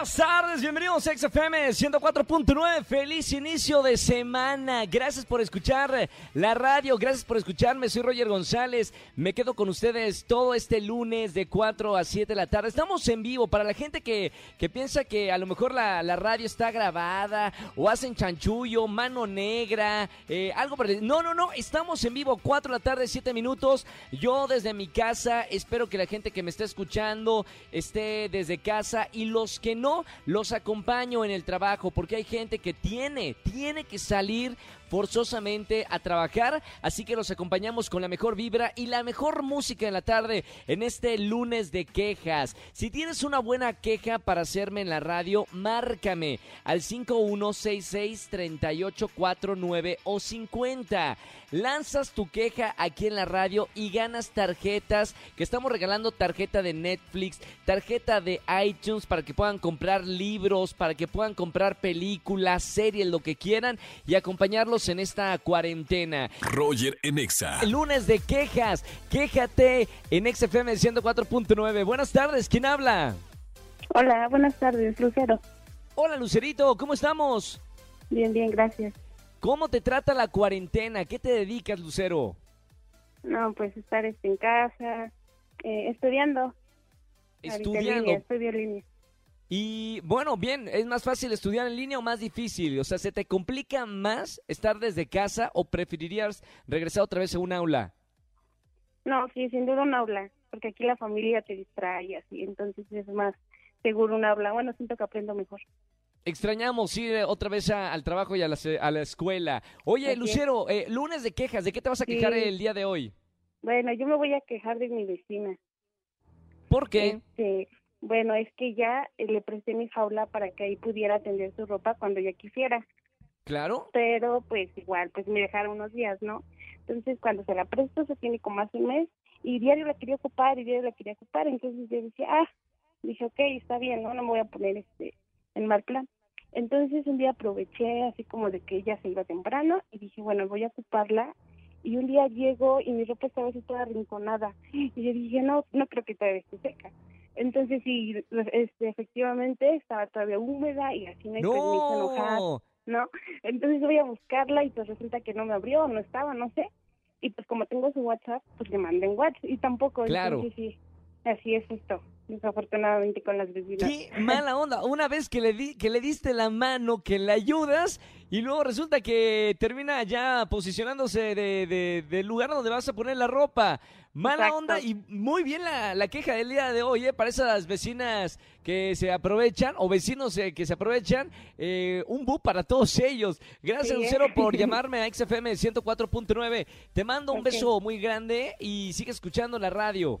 Buenas tardes, bienvenidos a XFM 104.9. Feliz inicio de semana. Gracias por escuchar la radio, gracias por escucharme. Soy Roger González. Me quedo con ustedes todo este lunes de 4 a 7 de la tarde. Estamos en vivo. Para la gente que, que piensa que a lo mejor la, la radio está grabada o hacen chanchullo, mano negra, eh, algo el- No, no, no. Estamos en vivo, 4 de la tarde, 7 minutos. Yo desde mi casa, espero que la gente que me está escuchando esté desde casa y los que no, los acompaño en el trabajo porque hay gente que tiene, tiene que salir forzosamente a trabajar, así que los acompañamos con la mejor vibra y la mejor música en la tarde en este lunes de quejas. Si tienes una buena queja para hacerme en la radio, márcame al 5166-3849 o 50. Lanzas tu queja aquí en la radio y ganas tarjetas que estamos regalando tarjeta de Netflix, tarjeta de iTunes para que puedan comprar libros, para que puedan comprar películas, series, lo que quieran y acompañarlos en esta cuarentena. Roger en Exa. El lunes de quejas, quéjate en XFM 104.9. Buenas tardes, ¿quién habla? Hola, buenas tardes, Lucero. Hola Lucerito, ¿cómo estamos? Bien, bien, gracias. ¿Cómo te trata la cuarentena? ¿Qué te dedicas, Lucero? No, pues estar este, en casa, eh, estudiando. Estudiando. línea, estudio en línea. Y bueno, bien, ¿es más fácil estudiar en línea o más difícil? O sea, ¿se te complica más estar desde casa o preferirías regresar otra vez a un aula? No, sí, sin duda un aula, porque aquí la familia te distrae y así, entonces es más seguro un aula. Bueno, siento que aprendo mejor. Extrañamos ir otra vez a- al trabajo y a la, a la escuela. Oye, Así. Lucero, eh, lunes de quejas, ¿de qué te vas a Sí. quejar el día de hoy? Bueno, yo me voy a quejar de mi vecina. ¿Por qué? Este, bueno, es que ya eh, le presté mi jaula para que ahí pudiera atender su ropa cuando ella quisiera. ¿Claro? pero pues igual, pues me dejaron unos días, ¿no? Entonces cuando se la presto se tiene como hace un mes y diario la quería ocupar y diario la quería ocupar, entonces yo decía, ah, dije, ok, está bien, ¿no? No me voy a poner este en mal plan. Entonces un día aproveché así como de que ella se iba temprano y dije, bueno, voy a ocuparla y un día llego y mi ropa estaba así toda arrinconada y yo dije, no, no creo que todavía esté seca. Entonces sí, este, efectivamente estaba todavía húmeda y así me, me hizo enojar. No. ¿no? Entonces voy a buscarla y pues resulta que no me abrió, no estaba, no sé. Y pues como tengo su WhatsApp, pues le mandé en WhatsApp y tampoco. Claro. Entonces sí, así es esto, desafortunadamente con las vecinas. Qué mala onda. Una vez que le, di, que le diste la mano, que le ayudas, y luego resulta que termina ya posicionándose de, de- del lugar donde vas a poner la ropa. Mala Exacto. onda y muy bien la, la queja del día de hoy, ¿eh? Para esas vecinas que se aprovechan o vecinos eh, que se aprovechan, eh, un bu para todos ellos. Gracias, Sí, ¿eh? Lucero, por llamarme a XFM 104.9. Te mando un beso muy grande y sigue escuchando la radio.